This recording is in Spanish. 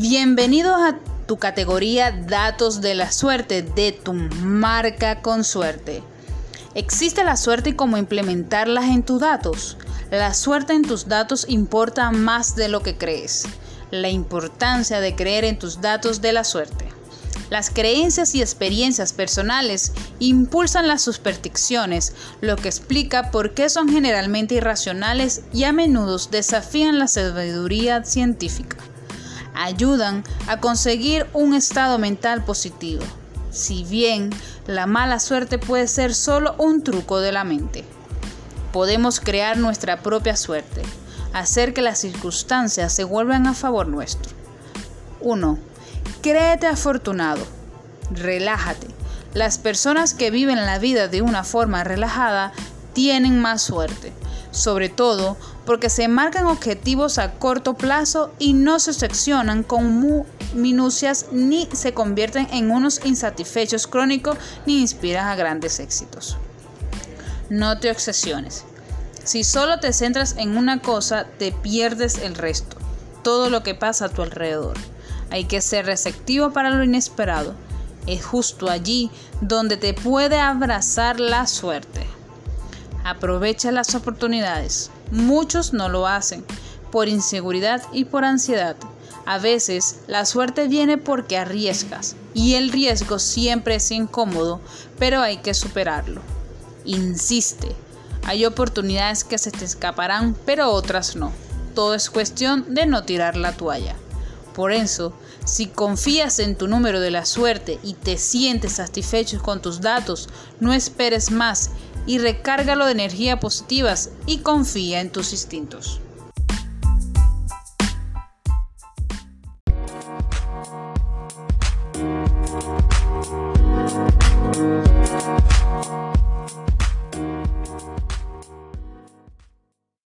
Bienvenidos a tu categoría Datos de la Suerte de tu marca con suerte. ¿Existe la suerte y cómo implementarlas en tus datos? La suerte en tus datos importa más de lo que crees. La importancia de creer en tus datos de la suerte. Las creencias y experiencias personales impulsan las supersticiones, lo que explica por qué son generalmente irracionales y a menudo desafían la sabiduría científica ayudan a conseguir un estado mental positivo, si bien la mala suerte puede ser solo un truco de la mente. Podemos crear nuestra propia suerte, hacer que las circunstancias se vuelvan a favor nuestro. 1. Créete afortunado. Relájate. Las personas que viven la vida de una forma relajada tienen más suerte sobre todo porque se marcan objetivos a corto plazo y no se seccionan con minucias ni se convierten en unos insatisfechos crónicos ni inspiran a grandes éxitos. No te obsesiones. Si solo te centras en una cosa, te pierdes el resto, todo lo que pasa a tu alrededor. Hay que ser receptivo para lo inesperado. Es justo allí donde te puede abrazar la suerte. Aprovecha las oportunidades. Muchos no lo hacen por inseguridad y por ansiedad. A veces la suerte viene porque arriesgas y el riesgo siempre es incómodo, pero hay que superarlo. Insiste. Hay oportunidades que se te escaparán, pero otras no. Todo es cuestión de no tirar la toalla. Por eso, si confías en tu número de la suerte y te sientes satisfecho con tus datos, no esperes más y recárgalo de energías positivas y confía en tus instintos.